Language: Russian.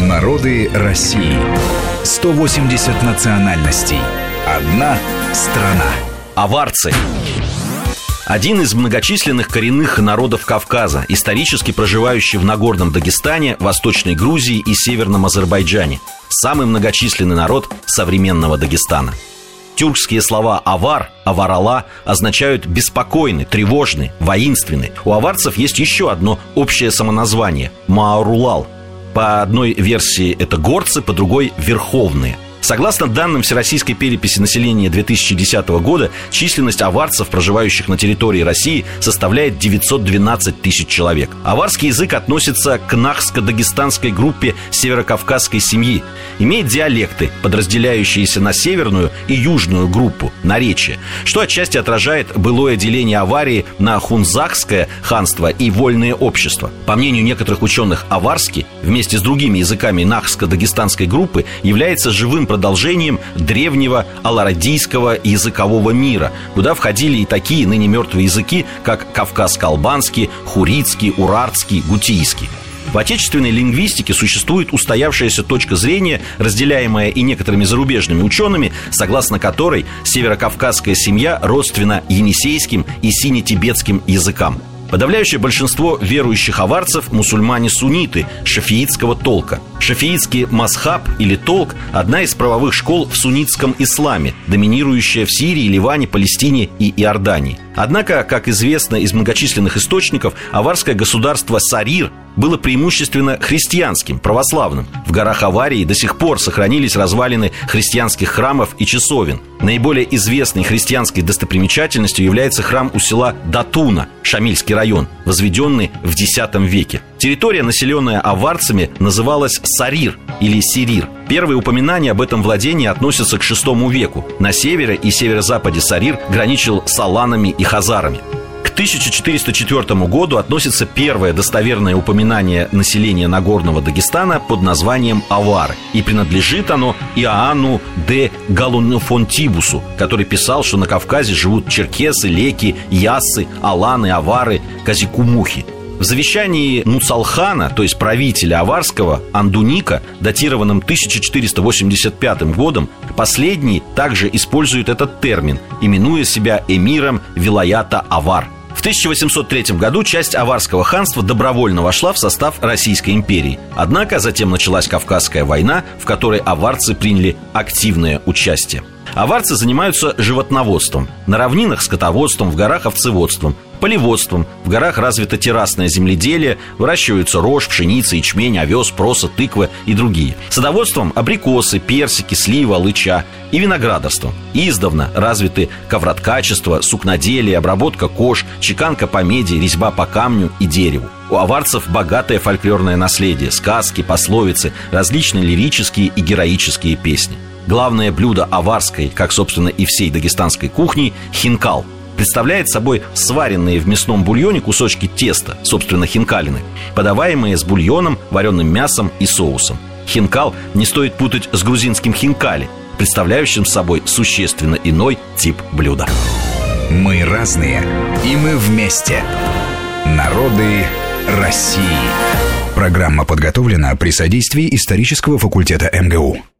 Народы России. 180 национальностей. Одна страна. Аварцы. Один из многочисленных коренных народов Кавказа, исторически проживающий в Нагорном Дагестане, Восточной Грузии и Северном Азербайджане. Самый многочисленный народ современного Дагестана. Тюркские слова «авар», «аварала» означают «беспокойный», «тревожный», «воинственный». У аварцев есть еще одно общее самоназвание – «маорулал», по одной версии это горцы, по другой – верховные. Согласно данным Всероссийской переписи населения 2010 года, численность аварцев, проживающих на территории России, составляет 912 тысяч человек. Аварский язык относится к нахско-дагестанской группе северокавказской семьи. Имеет диалекты, подразделяющиеся на северную и южную группу, наречия, что отчасти отражает былое деление аварии на хунзахское ханство и вольное общество. По мнению некоторых ученых, аварский вместе с другими языками нахско-дагестанской группы является живым продолжением древнего аларадийского языкового мира, куда входили и такие ныне мертвые языки, как кавказско-албанский, хурицкий, урартский, гутийский. В отечественной лингвистике существует устоявшаяся точка зрения, разделяемая и некоторыми зарубежными учеными, согласно которой северокавказская семья родственна енисейским и сине-тибетским языкам. Подавляющее большинство верующих аварцев – мусульмане-сунниты шафиитского толка. Шафиитский масхаб или толк – одна из правовых школ в суннитском исламе, доминирующая в Сирии, Ливане, Палестине и Иордании. Однако, как известно из многочисленных источников, аварское государство Сарир было преимущественно христианским, православным. В горах Аварии до сих пор сохранились развалины христианских храмов и часовен. Наиболее известной христианской достопримечательностью является храм у села Датуна, Шамильский район, возведенный в X веке. Территория, населенная аварцами, называлась Сарир или Сирир. Первые упоминания об этом владении относятся к VI веку. На севере и северо-западе Сарир граничил с аланами и хазарами. К 1404 году относится первое достоверное упоминание населения Нагорного Дагестана под названием Авары. И принадлежит оно Иоанну де Галунфонтибусу, который писал, что на Кавказе живут черкесы, леки, яссы, аланы, авары, казикумухи. В завещании Муцалхана, то есть правителя Аварского, Андуника, датированном 1485 годом, последний также использует этот термин, именуя себя эмиром Вилаята Авар. В 1803 году часть Аварского ханства добровольно вошла в состав Российской империи. Однако затем началась Кавказская война, в которой аварцы приняли активное участие. Аварцы занимаются животноводством, на равнинах скотоводством, в горах овцеводством, полеводством. В горах развито террасное земледелие, выращиваются рожь, пшеница, ячмень, овес, проса, тыква и другие. Садоводством – абрикосы, персики, слива, лыча и виноградарством. Издавна развиты ковроткачество, сукноделие, обработка кож, чеканка по меди, резьба по камню и дереву. У аварцев богатое фольклорное наследие, сказки, пословицы, различные лирические и героические песни. Главное блюдо аварской, как, собственно, и всей дагестанской кухни – хинкал – представляет собой сваренные в мясном бульоне кусочки теста, собственно, хинкалины, подаваемые с бульоном, вареным мясом и соусом. Хинкал не стоит путать с грузинским хинкали, представляющим собой существенно иной тип блюда. Мы разные, и мы вместе. Народы России. Программа подготовлена при содействии исторического факультета МГУ.